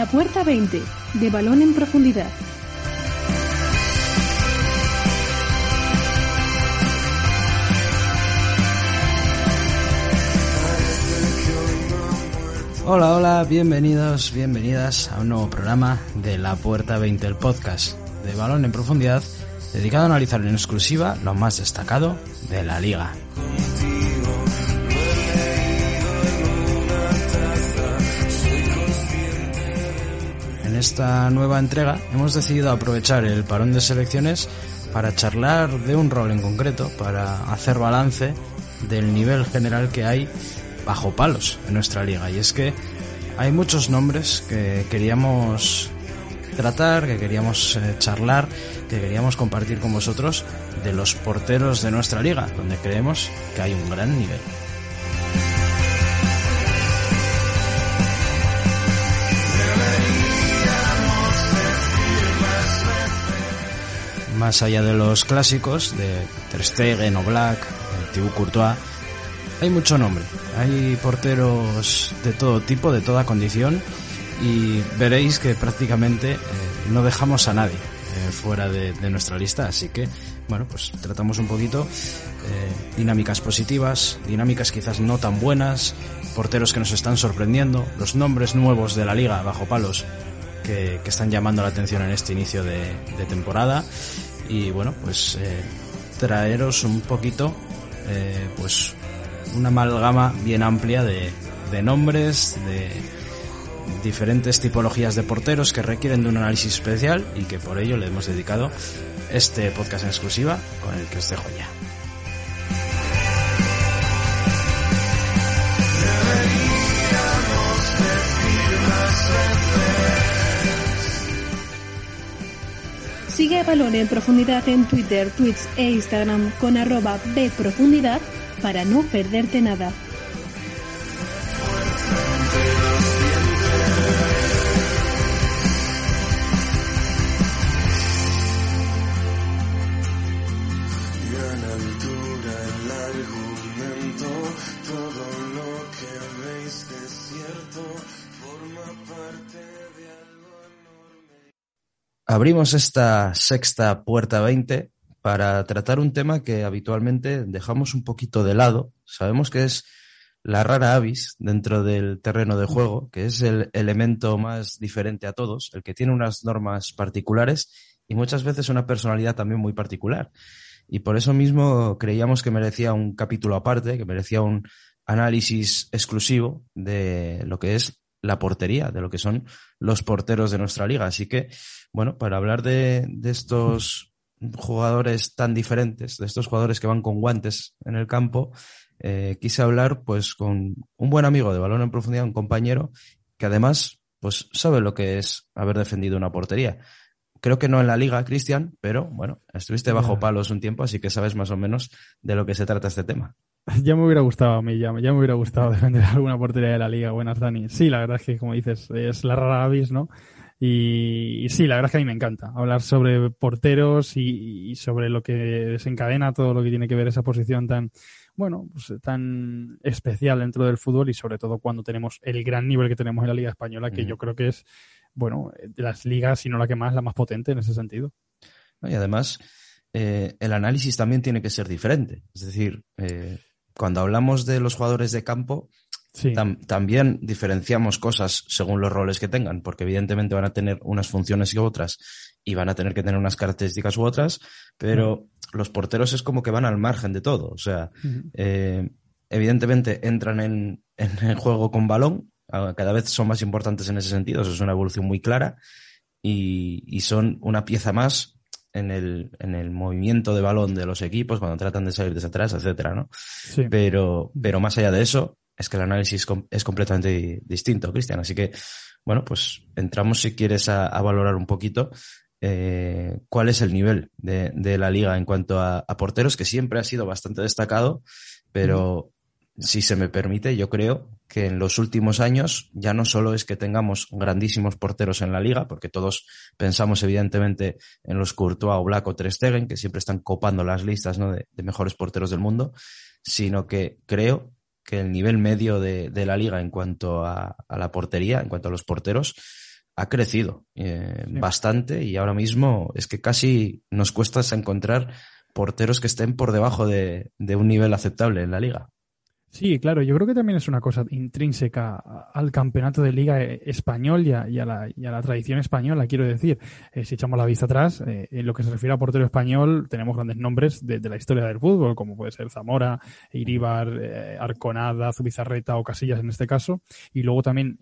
La Puerta 20, de balón en profundidad. Hola, hola, bienvenidos, bienvenidas a un nuevo programa de La Puerta 20, el podcast de balón en profundidad, dedicado a analizar en exclusiva lo más destacado de la liga. Esta nueva entrega hemos decidido aprovechar el parón de selecciones para charlar de un rol en concreto, para hacer balance del nivel general que hay bajo palos en nuestra liga. Y es que hay muchos nombres que queríamos tratar, que queríamos eh, charlar, que queríamos compartir con vosotros de los porteros de nuestra liga, donde creemos que hay un gran nivel. Más allá de los clásicos de Ter o Black, Thibaut Courtois, hay mucho nombre. Hay porteros de todo tipo, de toda condición y veréis que prácticamente eh, no dejamos a nadie eh, fuera de, nuestra lista. Así que, bueno, pues tratamos un poquito eh, dinámicas positivas, dinámicas quizás no tan buenas, porteros que nos están sorprendiendo, los nombres nuevos de la liga bajo palos que, están llamando la atención en este inicio de temporada y bueno, pues traeros un poquito, pues una amalgama bien amplia de, de nombres, de diferentes tipologías de porteros que requieren de un análisis especial y que por ello le hemos dedicado este podcast en exclusiva con el que os dejo ya. Sigue a Balón en Profundidad en Twitter, Twitch e Instagram con arroba bprofundidad para no perderte nada. Abrimos esta sexta puerta 20 para tratar un tema que habitualmente dejamos un poquito de lado. Sabemos que es la rara avis dentro del terreno de juego, que es el elemento más diferente a todos, el que tiene unas normas particulares y muchas veces una personalidad también muy particular. Y por eso mismo creíamos que merecía un capítulo aparte, que merecía un análisis exclusivo de lo que es la portería, de lo que son los porteros de nuestra liga. Así que, bueno, para hablar de, de estos jugadores tan diferentes, de estos jugadores que van con guantes en el campo, eh, quise hablar pues con un buen amigo de balón en profundidad, un compañero que además pues sabe lo que es haber defendido una portería. Creo que no en la liga, Cristian, pero bueno, estuviste bajo palos un tiempo, así que sabes más o menos de lo que se trata este tema. Ya me hubiera gustado a mí, ya, me hubiera gustado defender alguna portería de la liga. Buenas, Dani. Sí, la verdad es que, como dices, es la rara avis, ¿no? Y, sí, la verdad es que a mí me encanta hablar sobre porteros y, sobre lo que desencadena todo lo que tiene que ver esa posición tan, bueno, pues, tan especial dentro del fútbol y sobre todo cuando tenemos el gran nivel que tenemos en la Liga Española, que yo creo que es, bueno, de las ligas, si no la que más, la más potente en ese sentido. Y además, eh, el análisis también tiene que ser diferente. Es decir, eh, cuando hablamos de los jugadores de campo, también diferenciamos cosas según los roles que tengan, porque evidentemente van a tener unas funciones y otras y van a tener que tener unas características u otras, pero los porteros es como que van al margen de todo. O sea, eh, evidentemente entran en, el juego con balón, cada vez son más importantes en ese sentido, eso es una evolución muy clara y, son una pieza más en el, en el movimiento de balón de los equipos cuando tratan de salir desde atrás, etcétera, ¿no? Pero, pero más allá de eso, es que el análisis es completamente distinto, Cristian. Así que, bueno, pues entramos si quieres a, valorar un poquito eh, cuál es el nivel de, la liga en cuanto a, porteros, que siempre ha sido bastante destacado, pero si se me permite, yo creo que en los últimos años ya no solo es que tengamos grandísimos porteros en la liga, porque todos pensamos evidentemente en los Courtois o Black o Ter Stegen, que siempre están copando las listas de, de mejores porteros del mundo, sino que creo que el nivel medio de, la liga en cuanto a, la portería, en cuanto a los porteros, ha crecido bastante y ahora mismo es que casi nos cuesta encontrar porteros que estén por debajo de un nivel aceptable en la liga. Sí, claro, yo creo que también es una cosa intrínseca al campeonato de liga eh, español y a, la, tradición española, quiero decir. Eh, si echamos la vista atrás, eh, en lo que se refiere a portero español, tenemos grandes nombres de, la historia del fútbol, como puede ser Zamora, Iribar, Arconada, Zubizarreta o Casillas en este caso. Y luego también,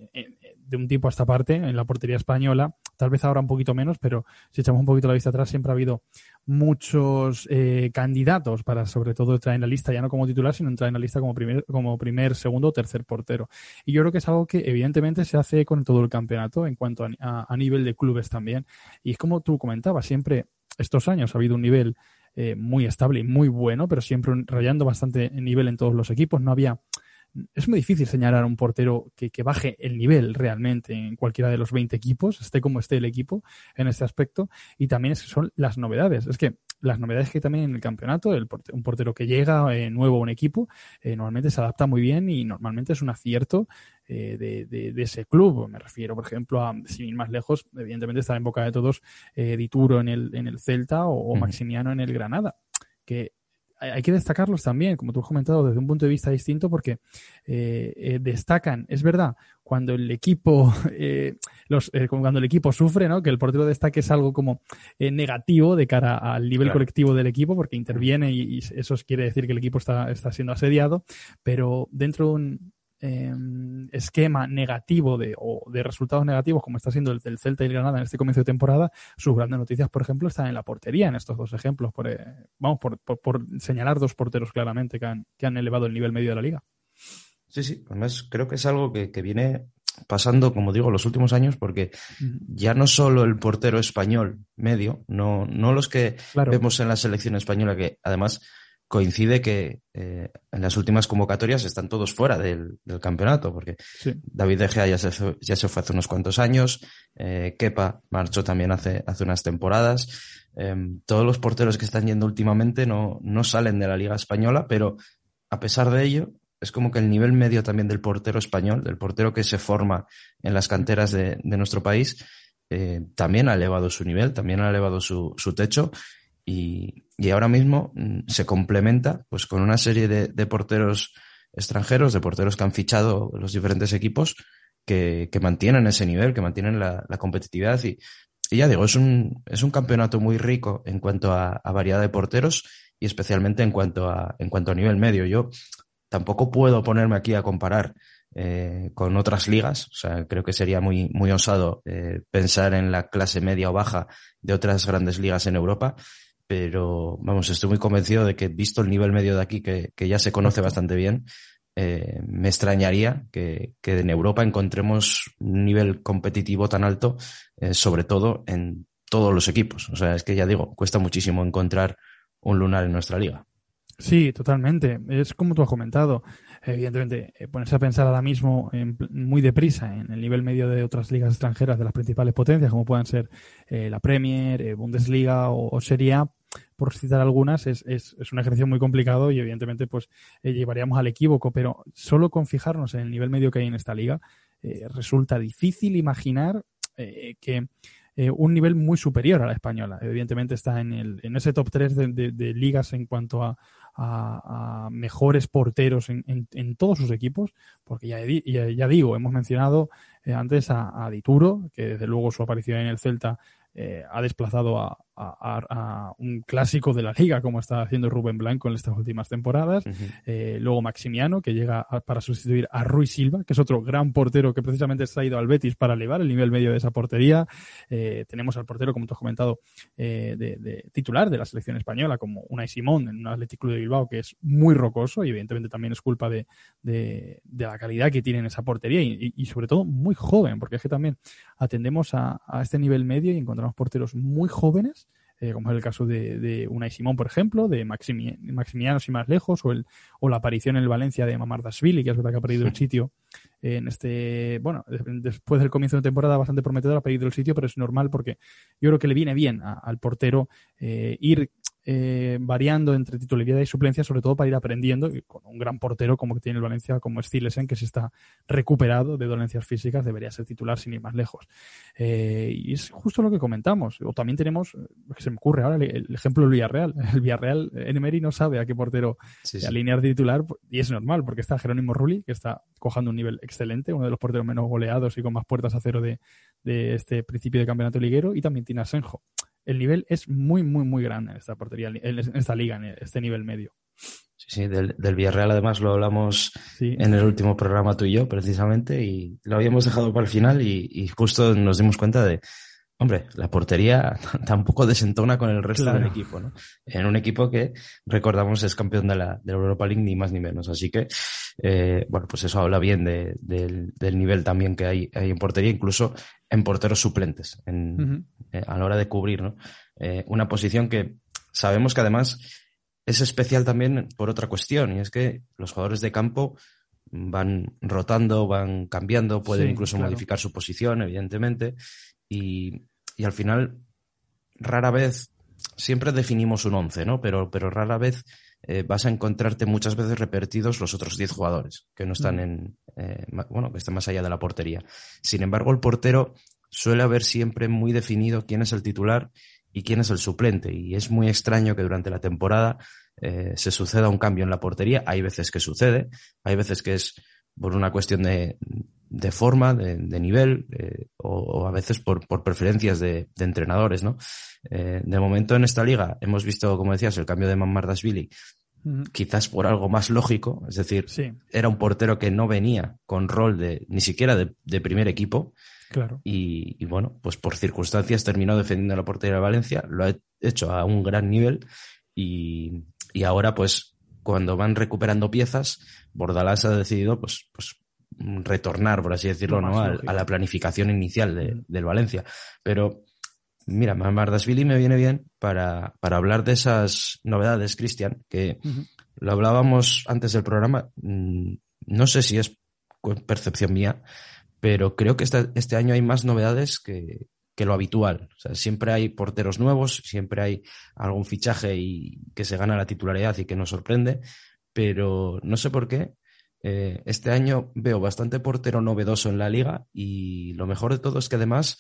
de un tiempo a esta parte, en la portería española, tal vez ahora un poquito menos, pero si echamos un poquito la vista atrás, siempre ha habido muchos eh, candidatos para sobre todo entrar en la lista, ya no como titular, sino entrar en la lista como primer, como primer, segundo o tercer portero. Y yo creo que es algo que evidentemente se hace con todo el campeonato en cuanto a, nivel de clubes también. Y es como tú comentabas, siempre estos años ha habido un nivel eh, muy estable y muy bueno, pero siempre rayando bastante nivel en todos los equipos. No había es muy difícil señalar a un portero que, que, baje el nivel realmente en cualquiera de los 20 equipos, esté como esté el equipo en este aspecto. Y también es, son las novedades. Es que las novedades que también en el campeonato, el un portero que llega eh, nuevo a un equipo, eh, normalmente se adapta muy bien y normalmente es un acierto eh, de, de, ese club. Me refiero, por ejemplo, a, sin ir más lejos, evidentemente está en boca de todos Dituro en el, en el Celta o, Maximiano en el Granada que hay que destacarlos también, como tú has comentado, desde un punto de vista distinto, porque eh, eh, destacan, es verdad, cuando el equipo, eh, los, cuando el equipo sufre, ¿no? Que el portero destaque es algo como negativo de cara al nivel colectivo del equipo, porque interviene y, y, eso quiere decir que el equipo está, está siendo asediado, pero dentro de un, Em, esquema negativo de, o de resultados negativos, como está siendo el del Celta y el Granada en este comienzo de temporada, sus grandes noticias, por ejemplo, están en la portería en estos dos ejemplos. Por, eh, vamos, por, por, señalar dos porteros claramente que han, que han elevado el nivel medio de la liga. Sí, sí, además creo que es algo que, que viene pasando, como digo, los últimos años, porque ya no solo el portero español medio, no, no los que vemos en la selección española, que además coincide que eh, en las últimas convocatorias están todos fuera del, campeonato, porque David De Gea ya se, ya se fue hace unos cuantos años, eh, Kepa marchó también hace, hace unas temporadas. Em, todos los porteros que están yendo últimamente no, no salen de la Liga Española, pero a pesar de ello, es como que el nivel medio también del portero español, del portero que se forma en las canteras de, de nuestro país, eh, también ha elevado su nivel, también ha elevado su, su techo y, y ahora mismo mm, se complementa pues con una serie de, de, porteros extranjeros, de porteros que han fichado los diferentes equipos que, que mantienen ese nivel, que mantienen la, la competitividad y, y, ya digo, es un, es un campeonato muy rico en cuanto a, variedad de porteros y especialmente en cuanto a, en cuanto a nivel medio. Yo tampoco puedo ponerme aquí a comparar eh, con otras ligas. O sea, creo que sería muy, muy osado eh, pensar en la clase media o baja de otras grandes ligas en Europa pero vamos, estoy muy convencido de que visto el nivel medio de aquí, que, que ya se conoce bastante bien, eh, me extrañaría que, que, en Europa encontremos un nivel competitivo tan alto, eh, sobre todo en todos los equipos. O sea, es que ya digo, cuesta muchísimo encontrar un lunar en nuestra liga. Sí, totalmente. Es como tú has comentado. Evidentemente, eh, ponerse a pensar ahora mismo en, muy deprisa en el nivel medio de otras ligas extranjeras de las principales potencias, como puedan ser eh, la Premier, eh, Bundesliga o, o, Serie A, por citar algunas, es, es, es, un ejercicio muy complicado y evidentemente pues eh, llevaríamos al equívoco, pero solo con fijarnos en el nivel medio que hay en esta liga, eh, resulta difícil imaginar eh, que un nivel muy superior a la española. Evidentemente está en, el, en ese top 3 de, de, de ligas en cuanto a, a, a mejores porteros en, en, todos sus equipos, porque ya, ya, ya digo, hemos mencionado antes a, a, Dituro, que desde luego su aparición en el Celta eh, ha desplazado a, a, a, un clásico de la liga, como está haciendo Rubén Blanco en estas últimas temporadas. Uh -huh. eh, luego Maximiano, que llega para sustituir a Rui Silva, que es otro gran portero que precisamente ha ido al Betis para elevar el nivel medio de esa portería. Eh, tenemos al portero, como tú has comentado, eh, de, de, titular de la selección española, como Unai Simón en un Athletic Club de Bilbao, que es muy rocoso y evidentemente también es culpa de, de, de la calidad que tiene en esa portería y, y, sobre todo muy joven, porque es que también atendemos a, a este nivel medio y encontramos porteros muy jóvenes eh, como es el caso de, de Unai Simón, por ejemplo, de Maximi, Maximiano y más lejos, o, el, o la aparición en el Valencia de Mamardashvili, que es verdad que ha perdido el sitio en este, bueno, después del comienzo de temporada bastante prometedor, ha perdido el sitio, pero es normal porque yo creo que le viene bien a, al portero eh, ir eh, variando entre titularidad y suplencia, sobre todo para ir aprendiendo, y con un gran portero como que tiene el Valencia, como Stilesen, que se está recuperado de dolencias físicas, debería ser titular sin ir más lejos. Eh, y es justo lo que comentamos. O también tenemos, que se me ocurre ahora, el, ejemplo del Villarreal. El Villarreal, Emery no sabe a qué portero alinear titular, y es normal, porque está Jerónimo Rulli, que está cojando un nivel excelente, uno de los porteros menos goleados y con más puertas a cero de, de este principio de campeonato liguero, y también tiene a Senjo el nivel es muy, muy, muy grande en esta portería, en esta liga, en este nivel medio. Sí, sí, del, del Villarreal además lo hablamos en el último programa tú y yo, precisamente, y lo habíamos dejado para el final y justo nos dimos cuenta de, Hombre, la portería tampoco desentona con el resto del equipo, ¿no? En un equipo que, recordamos, es campeón de la, de la Europa League, ni más ni menos. Así que, eh, bueno, pues eso habla bien de, del nivel también que hay, hay, en portería, incluso en porteros suplentes, en, eh, a la hora de cubrir, ¿no? Eh, una posición que sabemos que además es especial también por otra cuestión, y es que los jugadores de campo van rotando, van cambiando, pueden incluso modificar su posición, evidentemente, y, y al final, rara vez, siempre definimos un once, ¿no? Pero, pero rara vez eh, vas a encontrarte muchas veces repetidos los otros 10 jugadores que no están mm. en, eh, bueno, que están más allá de la portería. Sin embargo, el portero suele haber siempre muy definido quién es el titular y quién es el suplente. Y es muy extraño que durante la temporada eh, se suceda un cambio en la portería. Hay veces que sucede, hay veces que es por una cuestión de, de forma, de, nivel, eh, o, a veces por, por preferencias de, de, entrenadores, ¿no? Eh, de momento en esta liga hemos visto, como decías, el cambio de Mamardashvili, quizás por algo más lógico, es decir, era un portero que no venía con rol de ni siquiera de, primer equipo. Claro. Y, bueno, pues por circunstancias terminó defendiendo la portería de Valencia, lo ha hecho a un gran nivel y, y ahora pues cuando van recuperando piezas, Bordalás ha decidido pues, pues retornar, por así decirlo, ¿no? A, la planificación inicial del Valencia. Pero, mira, Mardasvili me viene bien para, para hablar de esas novedades, Cristian, que lo hablábamos antes del programa. Mm, no sé si es percepción mía, pero creo que este, este año hay más novedades que, que lo habitual. Siempre hay porteros nuevos, siempre hay algún fichaje y que se gana la titularidad y que nos sorprende, pero no sé por qué eh, este año veo bastante portero novedoso en la liga y lo mejor de todo es que además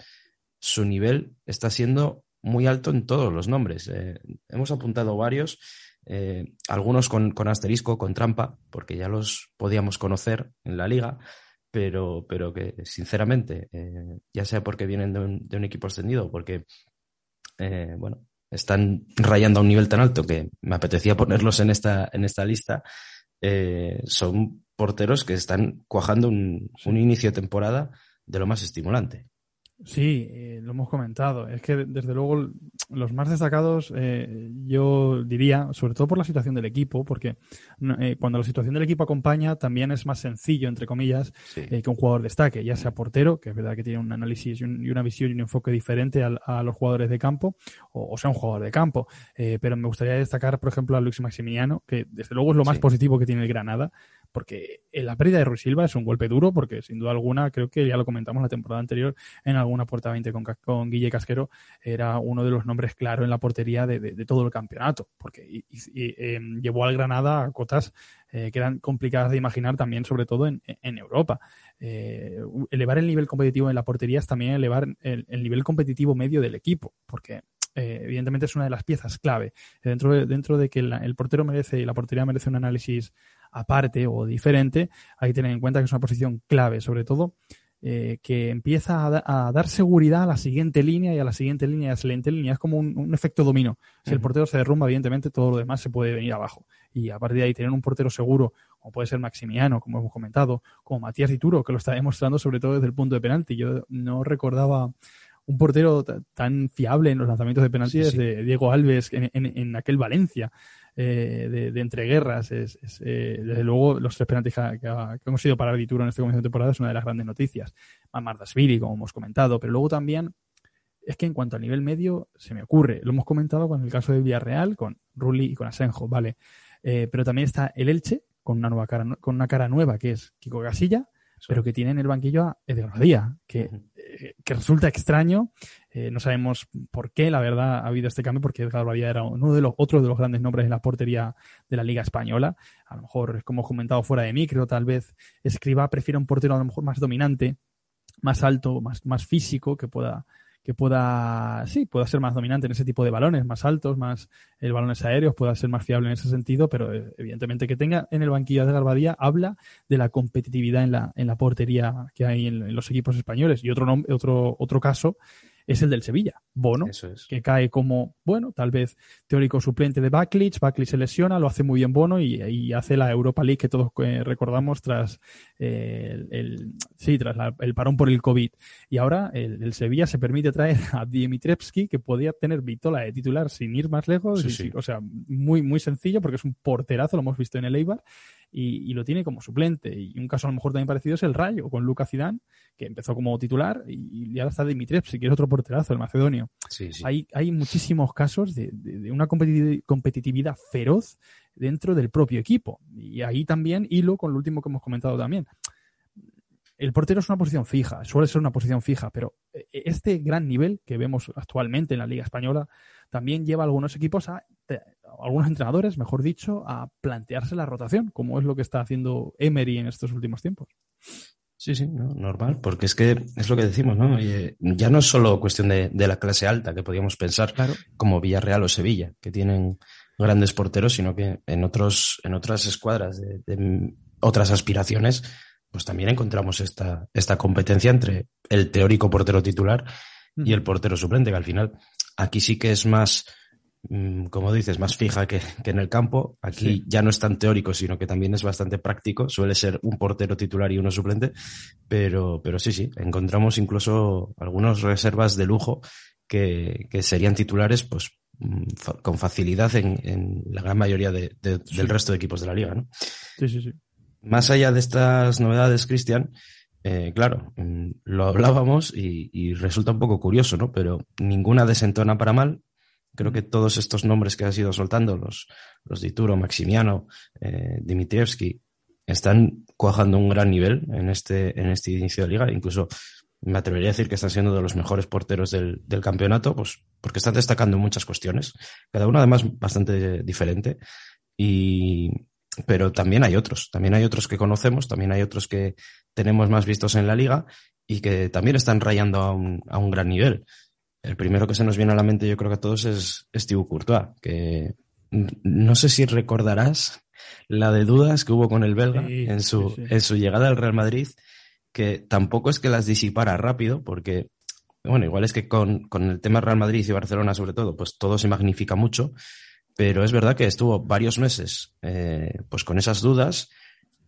su nivel está siendo muy alto en todos los nombres. Eh, hemos apuntado varios, eh, algunos con, asterisco, con trampa, porque ya los podíamos conocer en la liga, pero, pero que sinceramente, ya sea porque vienen de un, de un equipo extendido, porque, bueno, están rayando a un nivel tan alto que me apetecía ponerlos en esta, en esta lista, son porteros que están cuajando un, inicio de temporada de lo más estimulante. Sí, eh, lo hemos comentado. Es que desde luego los más destacados, eh, yo diría, sobre todo por la situación del equipo, porque eh, cuando la situación del equipo acompaña, también es más sencillo, entre comillas, que un jugador destaque, ya sea portero, que es verdad que tiene un análisis y, una visión y un enfoque diferente a, los jugadores de campo, o, sea un jugador de campo. pero me gustaría destacar, por ejemplo, a Luis Maximiliano, que desde luego es lo más positivo que tiene el Granada porque la pérdida de Ruiz Silva es un golpe duro, porque sin duda alguna, creo que ya lo comentamos la temporada anterior en alguna puerta 20 con, con Guille Casquero, era uno de los nombres claros en la portería de, todo el campeonato, porque em, llevó al Granada a cotas eh, que eran complicadas de imaginar también, sobre todo en, Europa. Eh, elevar el nivel competitivo en la portería es también elevar el, nivel competitivo medio del equipo, porque eh, evidentemente es una de las piezas clave. Dentro de, dentro de que el portero merece y la portería merece un análisis aparte o diferente, hay que tener en cuenta que es una posición clave, sobre todo eh, que empieza a, dar seguridad a la siguiente línea y a la siguiente línea y a la siguiente línea. Es como un, efecto dominó. Si el portero se derrumba, evidentemente todo lo demás se puede venir abajo. Y a partir de ahí, tener un portero seguro, como puede ser Maximiano, como hemos comentado, como Matías Dituro, que lo está demostrando sobre todo desde el punto de penalti. Yo no recordaba un portero tan fiable en los lanzamientos de penaltis de Diego Alves en, aquel Valencia eh, de, entreguerras. Es, eh, desde luego, los tres penaltis que, hemos sido para Dituro en este comienzo de temporada es una de las grandes noticias. Mamardasvili, como hemos comentado, pero luego también es que en cuanto a nivel medio, se me ocurre, lo hemos comentado con el caso de Villarreal, con Rulli y con Asenjo, ¿vale? Eh, pero también está el Elche, con una nueva cara, con una cara nueva que es Kiko Gasilla, pero que tiene en el banquillo a Edgar que, que resulta extraño Eh, no sabemos por qué, la verdad, ha habido este cambio, porque Edgar era uno de los otros de los grandes nombres en la portería de la Liga Española. A lo mejor, como he comentado fuera de micro, tal vez Escriba prefiere un portero a lo mejor más dominante, más alto, más, más físico, que pueda que pueda, sí, pueda ser más dominante en ese tipo de balones, más altos, más el balones aéreos, pueda ser más fiable en ese sentido, pero eh, evidentemente que tenga en el banquillo de Garbadía habla de la competitividad en la, en la portería que hay en, en los equipos españoles. Y otro, otro, otro caso es el del Sevilla. Bono, que cae como, bueno, tal vez teórico suplente de Backlich. Backlich se lesiona, lo hace muy bien Bono y, hace la Europa League que todos eh, recordamos tras eh, el, sí, tras el parón por el COVID. Y ahora el, Sevilla se permite traer a Dimitrevski, que podía tener Vitola de titular sin ir más lejos. O sea, muy, muy sencillo porque es un porterazo, lo hemos visto en el Eibar y, lo tiene como suplente. Y un caso a lo mejor también parecido es el Rayo, con Lucas Zidane, que empezó como titular y, y ahora está Dimitrev, si quieres otro porterazo, el macedonio. Hay, hay muchísimos casos de, una competitividad feroz dentro del propio equipo. Y ahí también hilo con lo último que hemos comentado también. El portero es una posición fija, suele ser una posición fija, pero este gran nivel que vemos actualmente en la Liga Española también lleva a algunos equipos a algunos entrenadores, mejor dicho, a plantearse la rotación, como es lo que está haciendo Emery en estos últimos tiempos. Sí, sí, normal, porque es que es lo que decimos, ¿no? ya no es solo cuestión de, la clase alta, que podríamos pensar como Villarreal o Sevilla, que tienen grandes porteros, sino que en, otros, en otras escuadras de, otras aspiraciones, pues también encontramos esta, esta competencia entre el teórico portero titular y el portero suplente, que al final aquí sí que es más Mm, como dices, más fija que, en el campo. Aquí ya no es tan teórico, sino que también es bastante práctico. Suele ser un portero titular y uno suplente, pero, pero sí, sí, encontramos incluso algunas reservas de lujo que, serían titulares, pues mm, con facilidad en, la gran mayoría del resto de equipos de la liga, ¿no? Sí, sí, sí. Más allá de estas novedades, Cristian, eh, claro, mm, lo hablábamos y, resulta un poco curioso, ¿no? Pero ninguna desentona para mal, Creo que todos estos nombres que has ido soltando, los, los Dituro, Maximiano, eh, Dimitrievski, están cuajando un gran nivel en este, en este inicio de liga. Incluso me atrevería a decir que están siendo de los mejores porteros del, del campeonato, pues porque están destacando muchas cuestiones, cada uno además bastante diferente. Y, pero también hay otros, también hay otros que conocemos, también hay otros que tenemos más vistos en la liga y que también están rayando a un, a un gran nivel. El primero que se nos viene a la mente, yo creo que a todos, es Steve Courtois, que no sé si recordarás la de dudas que hubo con el belga en, su, en su llegada al Real Madrid, que tampoco es que las disipara rápido, porque, bueno, igual es que con, con el tema Real Madrid y Barcelona sobre todo, pues todo se magnifica mucho, pero es verdad que estuvo varios meses eh, pues con esas dudas,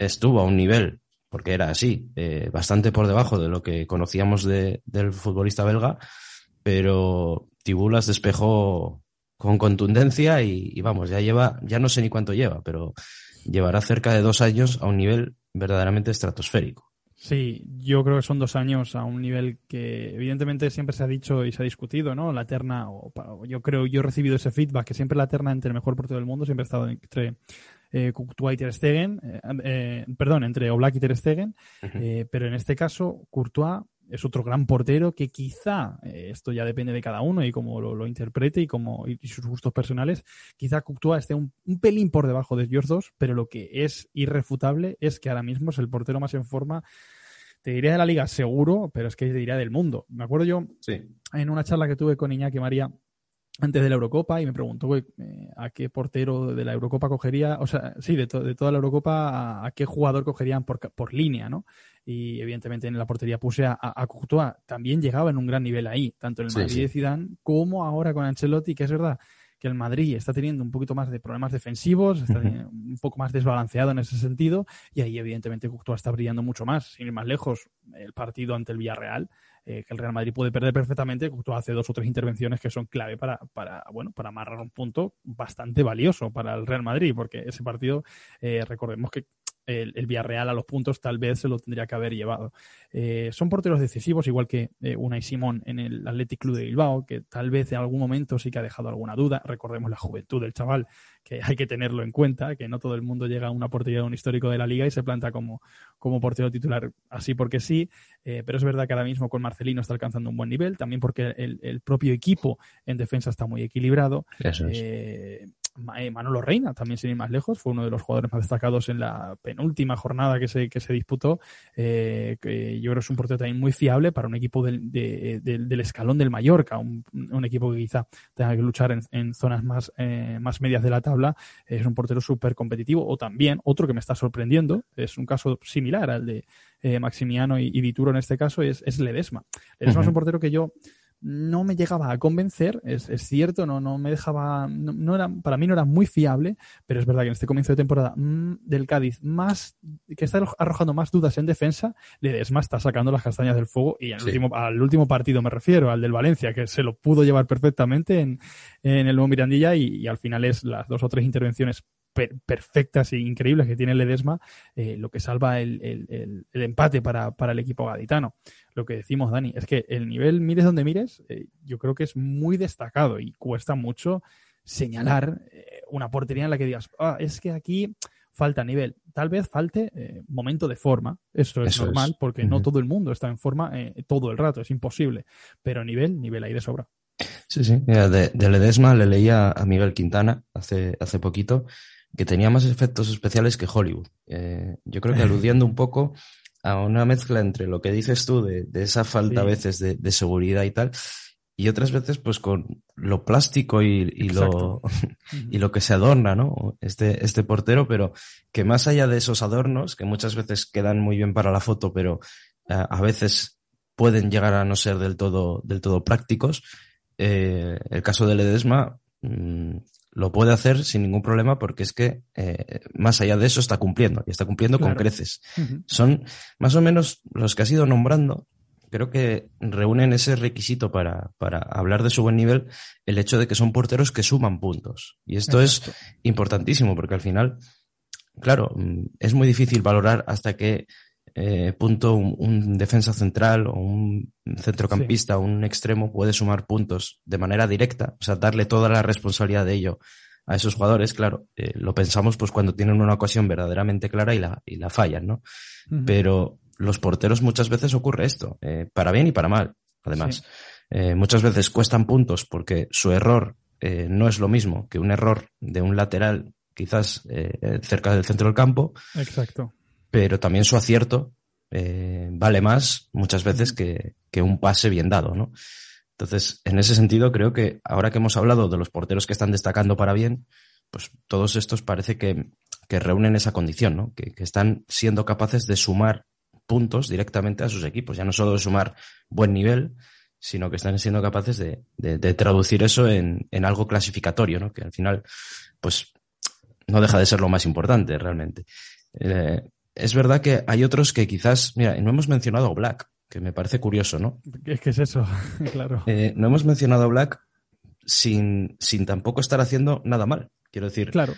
estuvo a un nivel, porque era así, eh, bastante por debajo de lo que conocíamos de, del futbolista belga, pero Tibulas despejó con contundencia y, vamos, ya lleva, ya no sé ni cuánto lleva, pero llevará cerca de dos años a un nivel verdaderamente estratosférico. Sí, yo creo que son dos años a un nivel que evidentemente siempre se ha dicho y se ha discutido, ¿no? La terna, o, yo creo, yo he recibido ese feedback, que siempre la terna entre el mejor portero del mundo siempre ha estado entre eh, Courtois y Ter Stegen, eh, eh, perdón, entre Oblak y Ter Stegen, eh, pero en este caso Courtois es otro gran portero que quizá, eh, esto ya depende de cada uno y cómo lo, interprete y, cómo, y, sus gustos personales, quizá Courtois esté un, pelín por debajo de ellos dos, pero lo que es irrefutable es que ahora mismo es el portero más en forma, te diría de la liga seguro, pero es que te diría del mundo. Me acuerdo yo en una charla que tuve con Iñaki María antes de la Eurocopa y me preguntó eh, a qué portero de la Eurocopa cogería, o sea, sí, de, de toda la Eurocopa, a, qué jugador cogerían por, por línea, ¿no? Y evidentemente en la portería puse a, a, Courtois, también llegaba en un gran nivel ahí, tanto en el Madrid de Zidane como ahora con Ancelotti, que es verdad que el Madrid está teniendo un poquito más de problemas defensivos, está un poco más desbalanceado en ese sentido, y ahí evidentemente Courtois está brillando mucho más, sin ir más lejos, el partido ante el Villarreal, eh, que el Real Madrid puede perder perfectamente, Courtois hace dos o tres intervenciones que son clave para, para, bueno, para amarrar un punto bastante valioso para el Real Madrid, porque ese partido, eh, recordemos que el, el, Villarreal a los puntos tal vez se lo tendría que haber llevado. Eh, son porteros decisivos, igual que eh, Unai Simón en el Athletic Club de Bilbao, que tal vez en algún momento sí que ha dejado alguna duda. Recordemos la juventud del chaval, que hay que tenerlo en cuenta, que no todo el mundo llega a una portería de un histórico de la liga y se planta como, como portero titular así porque sí. Eh, pero es verdad que ahora mismo con Marcelino está alcanzando un buen nivel, también porque el, el propio equipo en defensa está muy equilibrado. Eso es. Eh, Manolo Reina, también sin ir más lejos, fue uno de los jugadores más destacados en la penúltima jornada que se, que se disputó. Eh, que yo creo que es un portero también muy fiable para un equipo del, del escalón del Mallorca, un, un, equipo que quizá tenga que luchar en, en zonas más, eh, más medias de la tabla. Es un portero súper competitivo. O también, otro que me está sorprendiendo, es un caso similar al de eh, Maximiano y, y, Dituro en este caso, es, es Ledesma. Ledesma uh -huh. es un portero que yo no me llegaba a convencer, es, es cierto, no, no me dejaba, no, no, era, para mí no era muy fiable, pero es verdad que en este comienzo de temporada mmm, del Cádiz, más, que está arrojando más dudas en defensa, Ledesma está sacando las castañas del fuego y sí. último, al último partido me refiero, al del Valencia, que se lo pudo llevar perfectamente en, en el nuevo Mirandilla y, y al final es las dos o tres intervenciones per perfectas e increíbles que tiene Ledesma, eh, lo que salva el, el, el, el empate para, para, el equipo gaditano. Lo que decimos, Dani, es que el nivel, mires donde mires, eh, yo creo que es muy destacado y cuesta mucho señalar eh, una portería en la que digas, ah, es que aquí falta nivel. Tal vez falte eh, momento de forma, eso es Eso normal, es. porque uh -huh. no todo el mundo está en forma eh, todo el rato, es imposible, pero nivel, nivel ahí de sobra. Sí, sí, Mira, de, de Ledesma le leía a Miguel Quintana hace, hace poquito que tenía más efectos especiales que Hollywood. Eh, yo creo que aludiendo un poco a una mezcla entre lo que dices tú de, de esa falta sí. a veces de, de, seguridad y tal, y otras veces pues con lo plástico y, y lo, y lo que se adorna, ¿no? Este, este portero, pero que más allá de esos adornos, que muchas veces quedan muy bien para la foto, pero uh, a veces pueden llegar a no ser del todo, del todo prácticos, eh, el caso de Ledesma, mmm, lo puede hacer sin ningún problema porque es que eh, más allá de eso está cumpliendo y está cumpliendo claro. con creces. Uh -huh. Son más o menos los que has ido nombrando, creo que reúnen ese requisito para, para hablar de su buen nivel, el hecho de que son porteros que suman puntos. Y esto Exacto. es importantísimo porque al final, claro, mm, es muy difícil valorar hasta qué eh, punto un, un, defensa central o un centrocampista o un extremo puede sumar puntos de manera directa, o sea, darle toda la responsabilidad de ello a esos jugadores, claro, eh, lo pensamos pues cuando tienen una ocasión verdaderamente clara y la, y la fallan, ¿no? Uh -huh. Pero los porteros muchas veces ocurre esto, eh, para bien y para mal, además. Sí. Eh, muchas veces cuestan puntos porque su error eh, no es lo mismo que un error de un lateral quizás eh, cerca del centro del campo. Exacto pero también su acierto eh, vale más muchas veces que, que, un pase bien dado, ¿no? Entonces, en ese sentido, creo que ahora que hemos hablado de los porteros que están destacando para bien, pues todos estos parece que, que reúnen esa condición, ¿no? Que, que, están siendo capaces de sumar puntos directamente a sus equipos, ya no solo de sumar buen nivel, sino que están siendo capaces de, de, de traducir eso en, en algo clasificatorio, ¿no? Que al final, pues, no deja de ser lo más importante realmente. Eh, es verdad que hay otros que quizás, mira, no hemos mencionado a Black, que me parece curioso, ¿no? Es que es eso, claro. Eh, no hemos mencionado a Black sin, sin tampoco estar haciendo nada mal. Quiero decir, claro.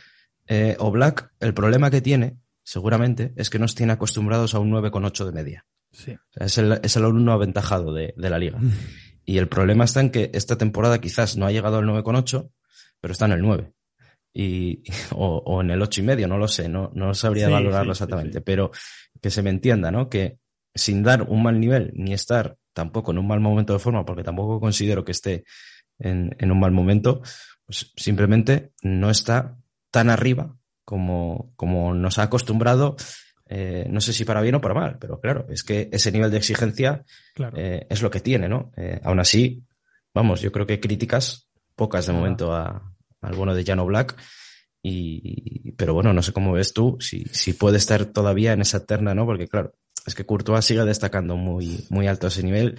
Eh, o Black, el problema que tiene, seguramente, es que nos tiene acostumbrados a un 9,8 de media. Sí. O sea, es, el, es el alumno aventajado de, de la liga. y el problema está en que esta temporada quizás no ha llegado al 9,8, pero está en el 9 y, o, o, en el ocho y medio, no lo sé, no, no sabría sí, valorarlo sí, exactamente, sí, pero que se me entienda, ¿no? Que sin dar un mal nivel ni estar tampoco en un mal momento de forma, porque tampoco considero que esté en, en un mal momento, pues simplemente no está tan arriba como, como nos ha acostumbrado, eh, no sé si para bien o para mal, pero claro, es que ese nivel de exigencia claro. eh, es lo que tiene, ¿no? Eh, aún así, vamos, yo creo que críticas pocas de momento a, al bueno de Jano Black. Y, pero bueno, no sé cómo ves tú, si, si puede estar todavía en esa terna, ¿no? Porque claro, es que Courtois sigue destacando muy, muy alto ese nivel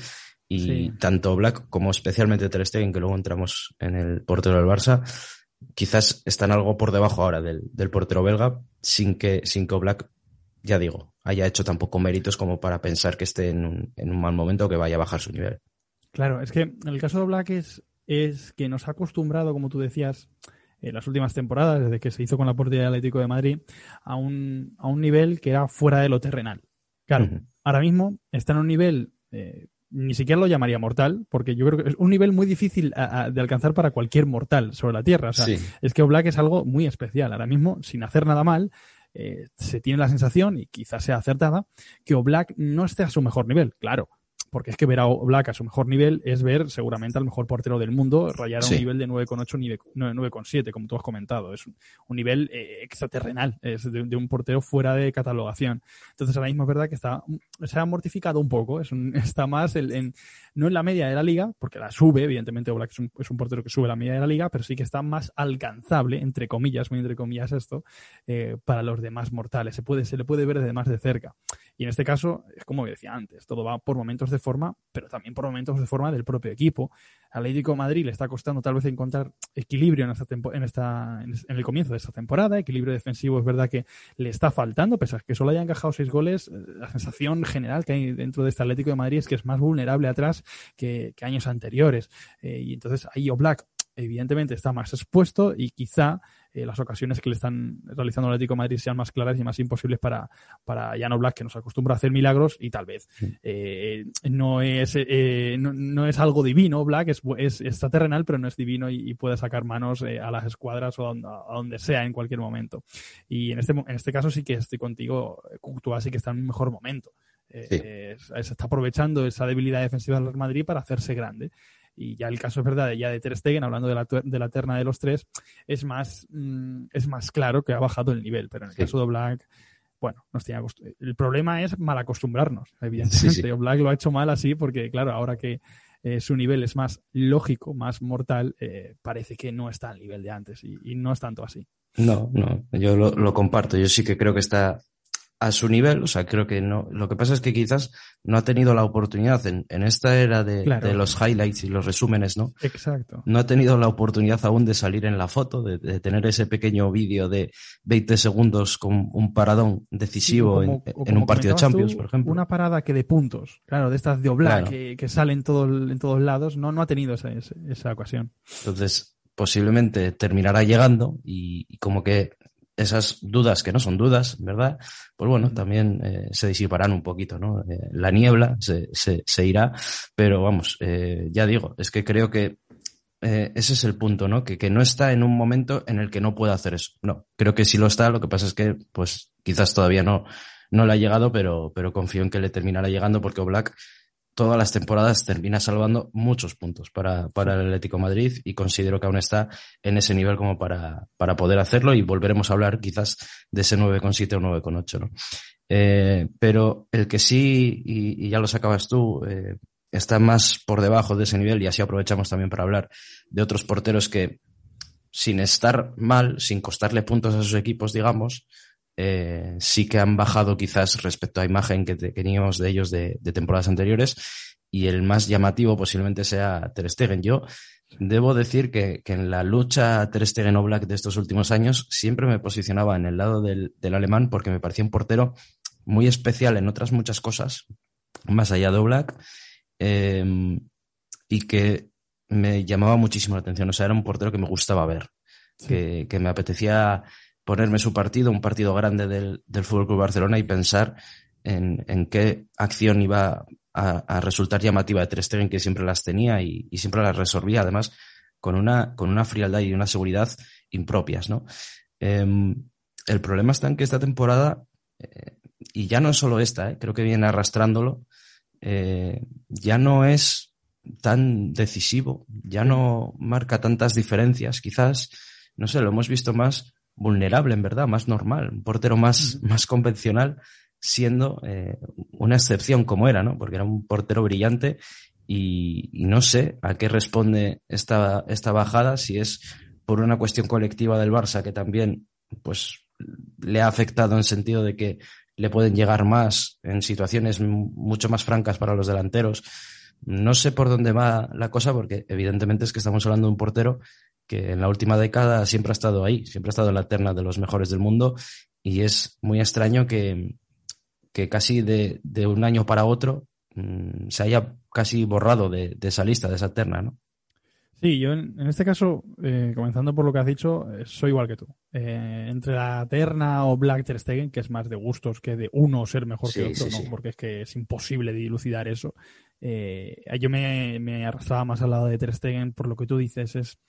y sí. tanto Black como especialmente Ter Stegen, que luego entramos en el portero del Barça, quizás están algo por debajo ahora del, del portero belga, sin que, sin que Black, ya digo, haya hecho tampoco méritos como para pensar que esté en un, en un mal momento o que vaya a bajar su nivel. Claro, es que en el caso de Black es, es que nos ha acostumbrado, como tú decías, en las últimas temporadas, desde que se hizo con la portería del Atlético de Madrid, a un, a un nivel que era fuera de lo terrenal. Claro, ahora mismo está en un nivel eh, ni siquiera lo llamaría mortal, porque yo creo que es un nivel muy difícil de alcanzar para cualquier mortal sobre la Tierra. O sea, es que Oblak es algo muy especial. Ahora mismo, sin hacer nada mal, eh, se tiene la sensación, y quizás sea acertada, que Oblak no esté a su mejor nivel. Claro, porque es que ver a Black a su mejor nivel es ver seguramente al mejor portero del mundo rayar a un nivel de 9,8, 9,7, como tú has comentado. Es un, nivel eh, extraterrenal, es de, un portero fuera de catalogación. Entonces ahora mismo es verdad que está, se ha mortificado un poco, es está más en, no en la media de la liga, porque la sube, evidentemente Black es un, es un, portero que sube la media de la liga, pero sí que está más alcanzable, entre comillas, muy entre comillas esto, eh, para los demás mortales. Se, puede, se le puede ver de más de cerca. Y en este caso, es como decía antes, todo va por momentos de forma, pero también por momentos de forma del propio equipo. Al Atlético Madrid le está costando tal vez encontrar equilibrio en, esta en, esta, en el comienzo de esta temporada. Equilibrio defensivo es verdad que le está faltando, pese a que solo haya encajado seis goles. Eh, la sensación general que hay dentro de este Atlético de Madrid es que es más vulnerable atrás que, años anteriores. Eh, y entonces ahí Oblak evidentemente está más expuesto y quizá eh, las ocasiones que le están realizando el Atlético de Madrid sean más claras y más imposibles para, para Jan Black, que nos acostumbra a hacer milagros y tal vez eh, no, es, eh, no, es algo divino. Black es, es, está terrenal, pero no es divino y, puede sacar manos a las escuadras o a, donde sea en cualquier momento. Y en este, en este caso sí que estoy contigo, Courtois sí que está en un mejor momento. se está aprovechando esa debilidad defensiva del Madrid para hacerse grande. Y ya el caso es verdad, ya de Ter Stegen, hablando de la, de la terna de los tres, es más, mm, es más claro que ha bajado el nivel. Pero en el caso de Black, bueno, nos tiene el problema es mal acostumbrarnos, evidentemente. Black lo ha hecho mal así porque, claro, ahora que eh, su nivel es más lógico, más mortal, eh, parece que no está al nivel de antes y, y no es tanto así. No, no, yo lo, lo, comparto. Yo sí que creo que está a su nivel, o sea, creo que no. Lo que pasa es que quizás no ha tenido la oportunidad en, en esta era de, de, los highlights y los resúmenes, ¿no? Exacto. No ha tenido la oportunidad aún de salir en la foto, de, de tener ese pequeño vídeo de 20 segundos con un paradón decisivo en, en, un partido de Champions, por ejemplo. Una parada que de puntos, claro, de estas de Oblak que, que salen todo, en todos lados, no, no ha tenido esa, esa ocasión. Entonces, posiblemente terminará llegando y, y como que esas dudas que no son dudas, ¿verdad? Pues bueno, también eh, se disiparán un poquito, ¿no? Eh, la niebla se, se, se, irá, pero vamos, eh, ya digo, es que creo que ese es el punto, ¿no? Que, que no está en un momento en el que no pueda hacer eso. No, creo que sí lo está, lo que pasa es que, pues, quizás todavía no, no le ha llegado, pero, pero confío en que le terminará llegando porque Black todas las temporadas termina salvando muchos puntos para, para el Atlético Madrid y considero que aún está en ese nivel como para, para poder hacerlo y volveremos a hablar quizás de ese 9,7 o 9,8, ¿no? Eh, pero el que sí, y, ya lo sacabas tú, eh, está más por debajo de ese nivel y así aprovechamos también para hablar de otros porteros que sin estar mal, sin costarle puntos a sus equipos, digamos, eh, sí que han bajado quizás respecto a imagen que teníamos de ellos de, temporadas anteriores y el más llamativo posiblemente sea Ter Stegen. Yo debo decir que, en la lucha Ter Stegen o Black de estos últimos años siempre me posicionaba en el lado del, alemán porque me parecía un portero muy especial en otras muchas cosas, más allá de Black, em, y que me llamaba muchísimo la atención. O sea, era un portero que me gustaba ver, que, que me apetecía ponerme su partido, un partido grande del, del Fútbol Barcelona y pensar en, en qué acción iba a, a, resultar llamativa de Ter Stegen, que siempre las tenía y, siempre las resolvía, además, con una, con una frialdad y una seguridad impropias, ¿no? Eh, el problema está en que esta temporada, eh, y ya no es solo esta, eh, creo que viene arrastrándolo, eh, ya no es tan decisivo, ya no marca tantas diferencias, quizás, no sé, lo hemos visto más vulnerable, en verdad, más normal, un portero más, más convencional, siendo eh, una excepción como era, ¿no? Porque era un portero brillante y, y, no sé a qué responde esta, esta bajada, si es por una cuestión colectiva del Barça que también, pues, le ha afectado en sentido de que le pueden llegar más en situaciones mucho más francas para los delanteros. No sé por dónde va la cosa, porque evidentemente es que estamos hablando de un portero que en la última década siempre ha estado ahí, siempre ha estado en la terna de los mejores del mundo y es muy extraño que, que casi de, de, un año para otro mmm, se haya casi borrado de, de, esa lista, de esa terna, ¿no? Sí, yo en, este caso, eh, comenzando por lo que has dicho, eh, soy igual que tú. Eh, entre la Terna o Black Ter Stegen, que es más de gustos que de uno ser mejor que otro, ¿no? porque es que es imposible dilucidar eso. yo me, me, arrastraba más al lado de Ter Stegen por lo que tú dices, es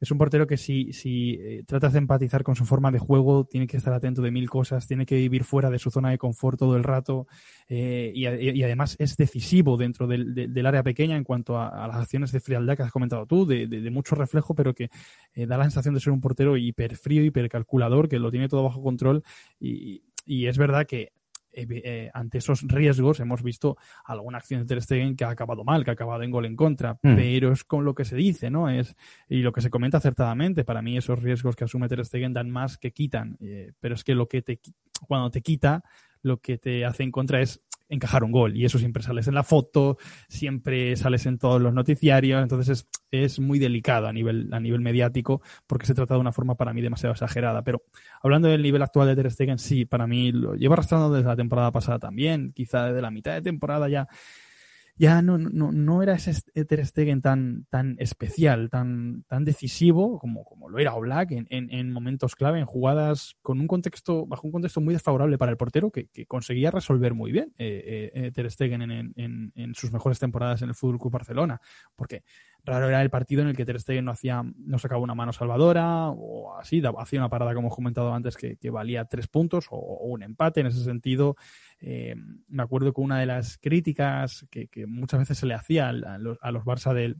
es un portero que si, si eh, tratas de empatizar con su forma de juego, tiene que estar atento de mil cosas, tiene que vivir fuera de su zona de confort todo el rato eh, y, además es decisivo dentro del, área pequeña en cuanto a, las acciones de frialdad que has comentado tú, de, mucho reflejo, pero que eh, da la sensación de ser un portero hiper frío, hiper calculador, que lo tiene todo bajo control y, y es verdad que eh, ante esos riesgos hemos visto alguna acción de Ter Stegen que ha acabado mal, que ha acabado en gol en contra, mm. pero es con lo que se dice, ¿no? Es, y lo que se comenta acertadamente, para mí esos riesgos que asume Ter Stegen dan más que quitan, eh, pero es que lo que te, cuando te quita, lo que te hace en contra es encajar un gol. Y eso siempre sales en la foto, siempre sales en todos los noticiarios. Entonces es, es, muy delicado a nivel, a nivel mediático porque se trata de una forma para mí demasiado exagerada. Pero hablando del nivel actual de Ter Stegen, sí, para mí lo llevo arrastrando desde la temporada pasada también. Quizá desde la mitad de temporada ya ya no, no, no era ese Ter Stegen tan, tan especial, tan, tan decisivo como, como lo era Oblak en, en, momentos clave, en jugadas con un contexto, bajo un contexto muy desfavorable para el portero que, conseguía resolver muy bien eh, eh, Ter Stegen en, en, en, sus mejores temporadas en el Fútbol Club Barcelona. Porque raro era el partido en el que Ter Stegen no hacía, no sacaba una mano salvadora o así, hacía una parada como hemos comentado antes que, valía tres puntos o, o, un empate en ese sentido. Eh, me acuerdo que una de las críticas que, muchas veces se le hacía a, los, a los Barça del,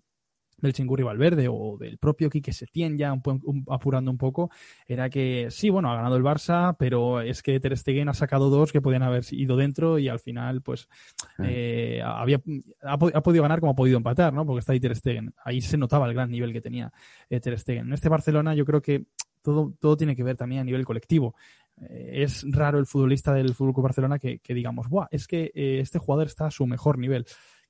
del Chingurri Valverde o del propio Quique Setién ya apurando un poco, era que sí, bueno, ha ganado el Barça, pero es que Ter Stegen ha sacado dos que podían haber ido dentro y al final, pues, ah. eh, había, ha, podido ganar como ha podido empatar, ¿no? Porque está ahí Ter Stegen. Ahí se notaba el gran nivel que tenía eh, Ter Stegen. En este Barcelona yo creo que todo, todo tiene que ver también a nivel colectivo. Eh, es raro el futbolista del Fútbol Barcelona que, digamos, Buah, es que eh, este jugador está a su mejor nivel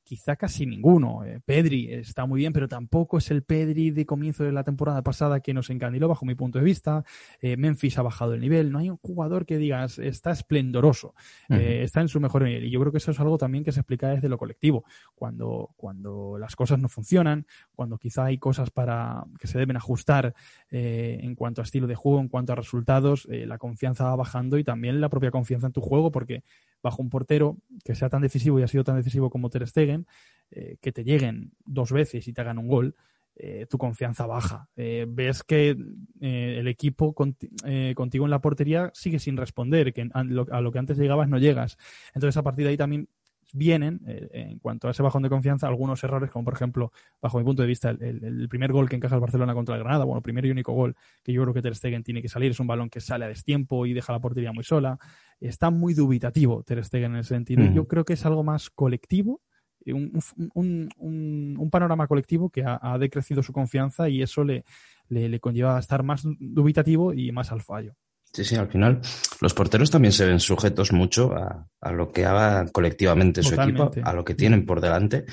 quizá casi ninguno. Eh, Pedri está muy bien, pero tampoco es el Pedri de comienzo de la temporada pasada que nos encandiló bajo mi punto de vista. Eh, Memphis ha bajado el nivel. No hay un jugador que digas está esplendoroso, eh, está en su mejor nivel. Y yo creo que eso es algo también que se explica desde lo colectivo. Cuando, cuando las cosas no funcionan, cuando quizá hay cosas para que se deben ajustar en cuanto a estilo de juego, en cuanto a resultados, la confianza va bajando y también la propia confianza en tu juego, porque bajo un portero que sea tan decisivo y ha sido tan decisivo como Ter Stegen, eh, que te lleguen dos veces y te hagan un gol, eh, tu confianza baja. Eh, ves que el equipo contigo en la portería sigue sin responder, que a lo, a lo, que antes llegabas no llegas. Entonces a partir de ahí también vienen, eh, en cuanto a ese bajón de confianza, algunos errores, como por ejemplo, bajo mi punto de vista, el, primer gol que encaja el Barcelona contra el Granada, bueno, primer y único gol que yo creo que Ter Stegen tiene que salir, es un balón que sale a destiempo y deja la portería muy sola. Está muy dubitativo Ter Stegen en ese sentido. Yo creo que es algo más colectivo, un, un, panorama colectivo que ha, decrecido su confianza y eso le, le, le conlleva a estar más dubitativo y más al fallo. Sí, sí, al final los porteros también se ven sujetos mucho a, a lo que haga colectivamente su equipo, a lo que tienen por delante.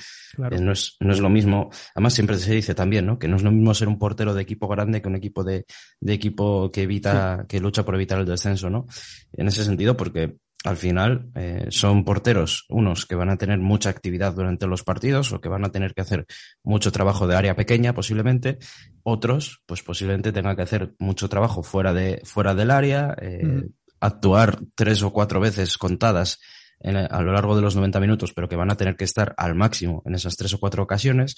Eh, no, es, no es lo mismo, además siempre se dice también, ¿no? Que no es lo mismo ser un portero de equipo grande que un equipo de, de equipo que evita, que lucha por evitar el descenso, ¿no? En ese sentido, porque al final eh, son porteros, unos que van a tener mucha actividad durante los partidos o que van a tener que hacer mucho trabajo de área pequeña posiblemente, otros pues posiblemente tengan que hacer mucho trabajo fuera, de, fuera del área, eh, actuar tres o cuatro veces contadas a lo largo de los 90 minutos, pero que van a tener que estar al máximo en esas tres o cuatro ocasiones.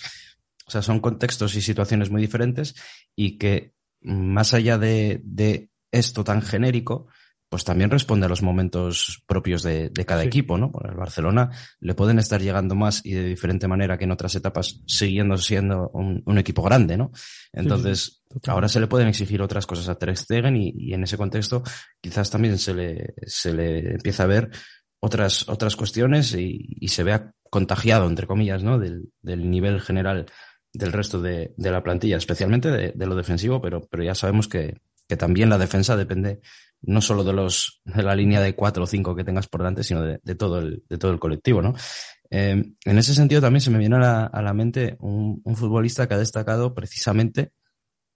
O sea, son contextos y situaciones muy diferentes y que más allá de, de esto tan genérico, pues también responde a los momentos propios de, cada equipo, ¿no? Por el Barcelona le pueden estar llegando más y de diferente manera que en otras etapas, siguiendo siendo un, equipo grande, ¿no? Entonces, ahora se le pueden exigir otras cosas a Ter Stegen y, en ese contexto quizás también se le, se le empieza a ver otras, otras cuestiones y, se vea contagiado, entre comillas, ¿no? Del, del nivel general del resto de, de la plantilla, especialmente de, de, lo defensivo, pero, pero ya sabemos que, que también la defensa depende no solo de los de la línea de cuatro o cinco que tengas por delante, sino de, todo el de todo el colectivo, ¿no? Eh, en ese sentido también se me viene a la, mente un, futbolista que ha destacado precisamente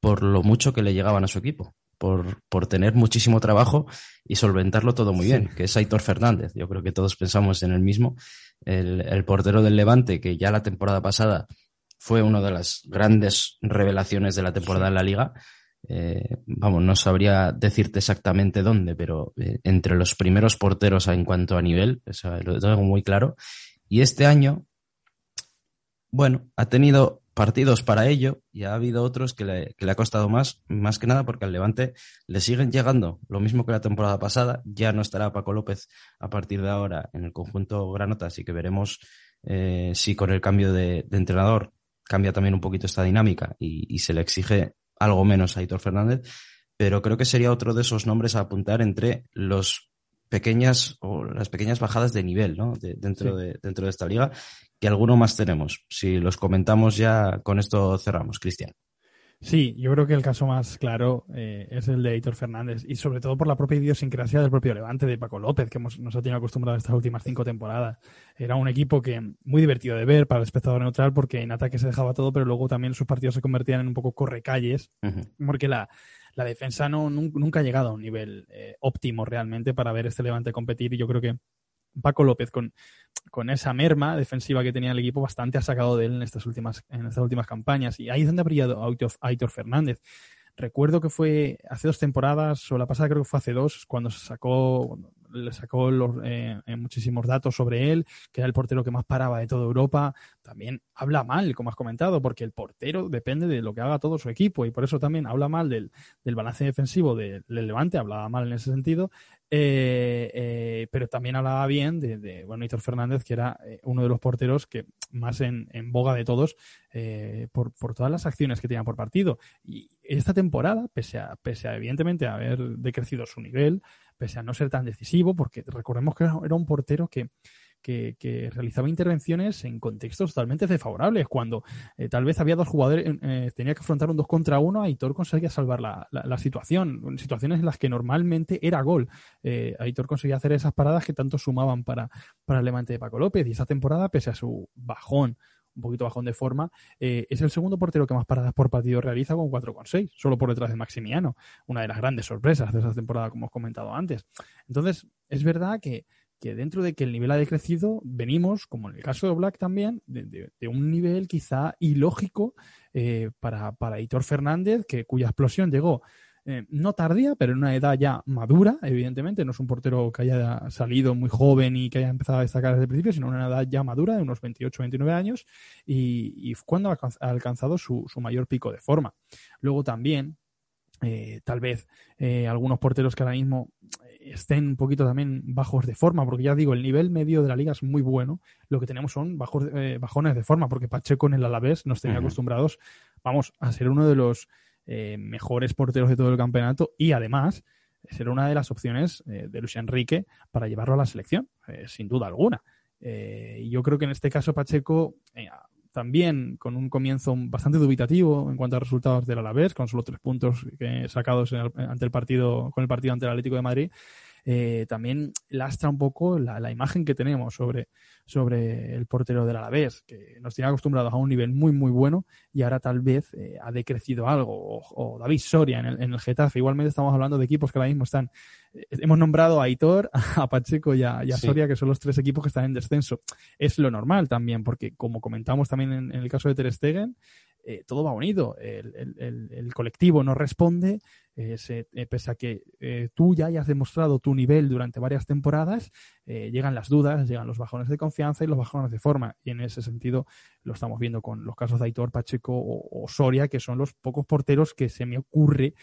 por lo mucho que le llegaban a su equipo, por, por tener muchísimo trabajo y solventarlo todo muy bien, que es Aitor Fernández. Yo creo que todos pensamos en el mismo, el, el portero del Levante, que ya la temporada pasada fue una de las grandes revelaciones de la temporada en la liga. Eh, vamos, no sabría decirte exactamente dónde, pero eh, entre los primeros porteros en cuanto a nivel, eso lo tengo muy claro. Y este año, bueno, ha tenido partidos para ello y ha habido otros que le, que le, ha costado más, más que nada porque al Levante le siguen llegando, lo mismo que la temporada pasada, ya no estará Paco López a partir de ahora en el conjunto Granota, así que veremos eh, si con el cambio de, entrenador cambia también un poquito esta dinámica y, se le exige algo menos a Hitor Fernández, pero creo que sería otro de esos nombres a apuntar entre los pequeñas o las pequeñas bajadas de nivel ¿no? De, dentro, sí. de, dentro de esta liga, que alguno más tenemos. Si los comentamos ya, con esto cerramos, Cristian. Sí, yo creo que el caso más claro eh, es el de Hitor Fernández y sobre todo por la propia idiosincrasia del propio Levante de Paco López, que hemos, nos ha tenido acostumbrado estas últimas cinco temporadas. Era un equipo que muy divertido de ver para el espectador neutral porque en ataque se dejaba todo, pero luego también sus partidos se convertían en un poco correcalles, uh -huh. porque la, la defensa no, nunca ha llegado a un nivel eh, óptimo realmente para ver este Levante competir y yo creo que Paco López con, con esa merma defensiva que tenía el equipo bastante ha sacado de él en estas últimas, en estas últimas campañas y ahí es donde ha brillado Aitor Fernández. Recuerdo que fue hace dos temporadas, o la pasada creo que fue hace dos, cuando se sacó, le sacó los, eh, muchísimos datos sobre él, que era el portero que más paraba de toda Europa. También habla mal, como has comentado, porque el portero depende de lo que haga todo su equipo y por eso también habla mal del, del balance defensivo del Levante, hablaba mal en ese sentido. Eh, eh, pero también hablaba bien de, de bueno, Hitor Fernández, que era eh, uno de los porteros que más en, en boga de todos por, por, todas las acciones que tenían por partido. Y esta temporada, pese a, pese a evidentemente haber decrecido su nivel, pese a no ser tan decisivo, porque recordemos que era un portero que que, realizaba intervenciones en contextos totalmente desfavorables, cuando eh, tal vez había dos jugadores, eh, tenía que afrontar un dos contra uno, Aitor conseguía salvar la, la, la, situación, en situaciones en las que normalmente era gol. Eh, Aitor conseguía hacer esas paradas que tanto sumaban para, para el levante de Paco López, y esa temporada, pese a su bajón, un poquito bajón de forma, eh, es el segundo portero que más paradas por partido realiza con 4,6, solo por detrás de Maximiano, una de las grandes sorpresas de esa temporada, como hemos comentado antes. Entonces, es verdad que que dentro de que el nivel ha decrecido, venimos, como en el caso de Black también, de, un nivel quizá ilógico eh, para, para Hitor Fernández, que, cuya explosión llegó eh, no tardía, pero en una edad ya madura, evidentemente, no es un portero que haya salido muy joven y que haya empezado a destacar desde el principio, sino una edad ya madura, de unos 28, 29 años, y, cuando ha alcanzado su, su mayor pico de forma. Luego también, eh, tal vez algunos porteros que ahora mismo estén un poquito también bajos de forma, porque ya digo, el nivel medio de la liga es muy bueno. Lo que tenemos son bajos, eh, bajones de forma, porque Pacheco en el Alavés nos tenía uh -huh. acostumbrados, vamos, a ser uno de los eh, mejores porteros de todo el campeonato y además ser una de las opciones eh, de Luis Enrique para llevarlo a la selección, eh, sin duda alguna. Yo creo que en este caso Pacheco también con un comienzo bastante dubitativo en cuanto a resultados del Alavés, con solo tres puntos sacados el, ante el partido, con el partido ante el Atlético de Madrid, eh, también lastra un poco la, la, imagen que tenemos sobre, sobre el portero del Alavés, que nos tiene acostumbrados a un nivel muy, muy bueno y ahora tal vez eh, ha decrecido algo. O, o David Soria en el, en el, Getafe. Igualmente estamos hablando de equipos que ahora mismo están. Hemos nombrado a Aitor, a Pacheco y a, y a sí. Soria, que son los tres equipos que están en descenso. Es lo normal también, porque como comentamos también en, en el caso de Ter Stegen, eh, todo va unido. El, el, el, colectivo no responde, eh, se, eh, pese a que tú ya hayas demostrado tu nivel durante varias temporadas, llegan las dudas, llegan los bajones de confianza y los bajones de forma. Y en ese sentido lo estamos viendo con los casos de Aitor, Pacheco o, o Soria, que son los pocos porteros que se me ocurre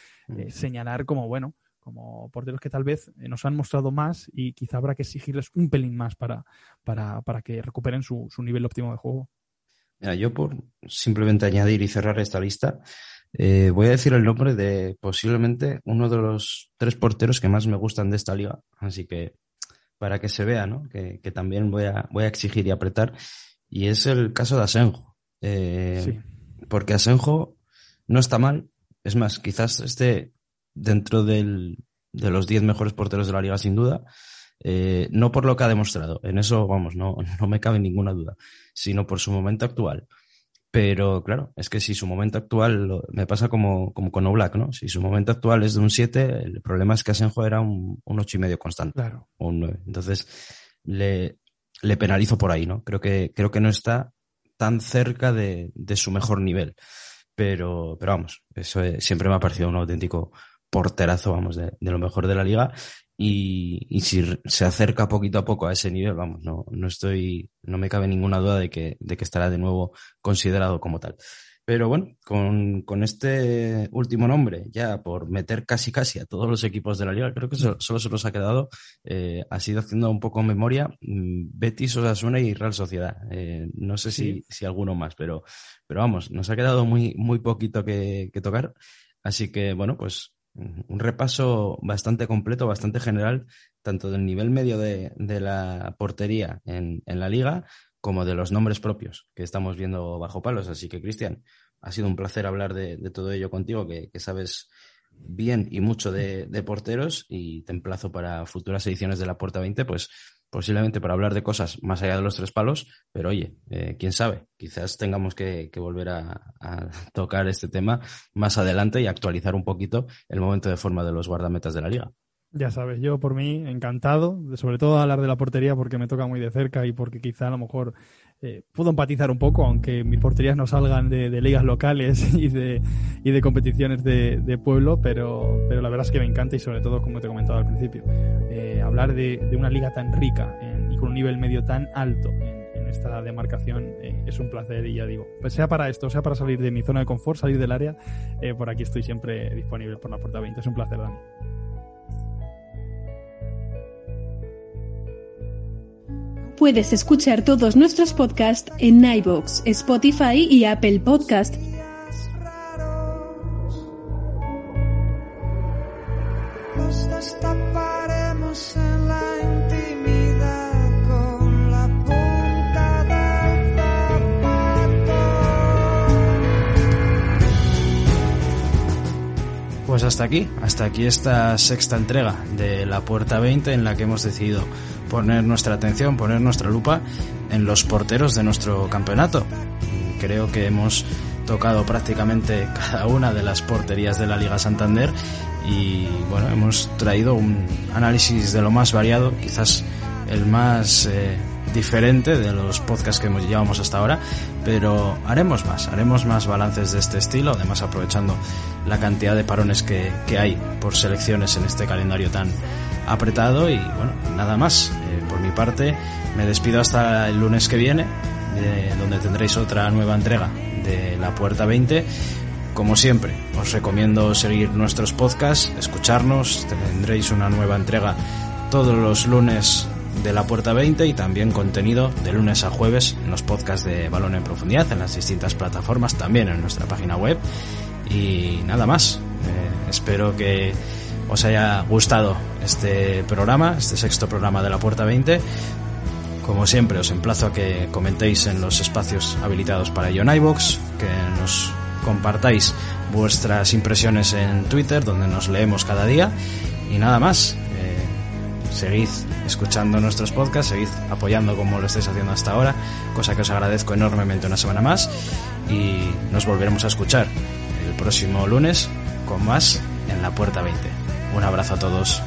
señalar como, bueno, como porteros que tal vez nos han mostrado más y quizá habrá que exigirles un pelín más para, para, para que recuperen su, su nivel óptimo de juego. Mira, yo por simplemente añadir y cerrar esta lista, eh, voy a decir el nombre de posiblemente uno de los tres porteros que más me gustan de esta liga. Así que para que se vea, ¿no? Que, que también voy a, voy a exigir y apretar. Y es el caso de Asenjo. Eh, sí. Porque Asenjo no está mal. Es más, quizás esté dentro del, de los diez mejores porteros de la liga, sin duda. Eh, no por lo que ha demostrado, en eso, vamos, no, no me cabe ninguna duda, sino por su momento actual. Pero claro, es que si su momento actual me pasa como, como con Oblak, ¿no? Si su momento actual es de un 7, el problema es que Asenjo era un, un 8 y medio constante. Claro. O un 9. Entonces, le, le penalizo por ahí, ¿no? Creo que, creo que no está tan cerca de, su mejor nivel. Pero, pero vamos, eso siempre me ha parecido un auténtico porterazo, vamos, de, lo mejor de la liga. Y, si se acerca poquito a poco a ese nivel, vamos, no, no estoy, no me cabe ninguna duda de que, de que estará de nuevo considerado como tal. Pero bueno, con, con, este último nombre, ya por meter casi casi a todos los equipos de la liga, creo que solo, se nos ha quedado, eh, ha sido haciendo un poco memoria, mm, Betis, Osasuna y Real Sociedad. Eh, no sé si, si alguno más, pero, pero vamos, nos ha quedado muy, muy poquito que, que tocar. Así que bueno, pues un repaso bastante completo, bastante general, tanto del nivel medio de, de la portería en, en la liga como de los nombres propios que estamos viendo bajo palos. Así que, Cristian, ha sido un placer hablar de, todo ello contigo, que, sabes bien y mucho de, porteros y te emplazo para futuras ediciones de la Puerta 20, pues posiblemente para hablar de cosas más allá de los tres palos, pero oye, eh, quién sabe, quizás tengamos que, volver a, a, tocar este tema más adelante y actualizar un poquito el momento de forma de los guardametas de la liga. Ya sabes, yo por mí encantado, sobre todo hablar de la portería porque me toca muy de cerca y porque quizá a lo mejor eh, puedo empatizar un poco, aunque mis porterías no salgan de, ligas locales y de, y de competiciones de, pueblo, pero, pero la verdad es que me encanta y sobre todo, como te he comentado al principio, eh, hablar de, una liga tan rica y con un nivel medio tan alto en, esta demarcación eh, es un placer y ya digo, pues sea para esto, sea para salir de mi zona de confort, salir del área, por aquí estoy siempre disponible por la puerta 20. Es un placer, Dani. Puedes escuchar todos nuestros podcasts en iBox, Spotify y Apple Podcast. Pues hasta aquí, hasta aquí esta sexta entrega de la Puerta 20 en la que hemos decidido poner nuestra atención, poner nuestra lupa en los porteros de nuestro campeonato. Creo que hemos tocado prácticamente cada una de las porterías de la Liga Santander y bueno, hemos traído un análisis de lo más variado, quizás el más eh, diferente de los podcasts que llevamos hasta ahora, pero haremos más, haremos más balances de este estilo, además aprovechando la cantidad de parones que, que hay por selecciones en este calendario tan apretado y bueno, nada más. Eh, por mi parte, me despido hasta el lunes que viene, donde tendréis otra nueva entrega de La Puerta 20. Como siempre, os recomiendo seguir nuestros podcasts, escucharnos, tendréis una nueva entrega todos los lunes de la Puerta 20 y también contenido de lunes a jueves en los podcasts de Balón en Profundidad en las distintas plataformas, también en nuestra página web. Y nada más, eh, espero que os haya gustado este programa, este sexto programa de la Puerta 20. Como siempre, os emplazo a que comentéis en los espacios habilitados para ello en iVoox, que nos compartáis vuestras impresiones en Twitter, donde nos leemos cada día. Y nada más, eh, seguid escuchando nuestros podcasts, seguid apoyando como lo estáis haciendo hasta ahora, cosa que os agradezco enormemente una semana más. Y nos volveremos a escuchar el próximo lunes con más en la Puerta 20. Un abrazo a todos.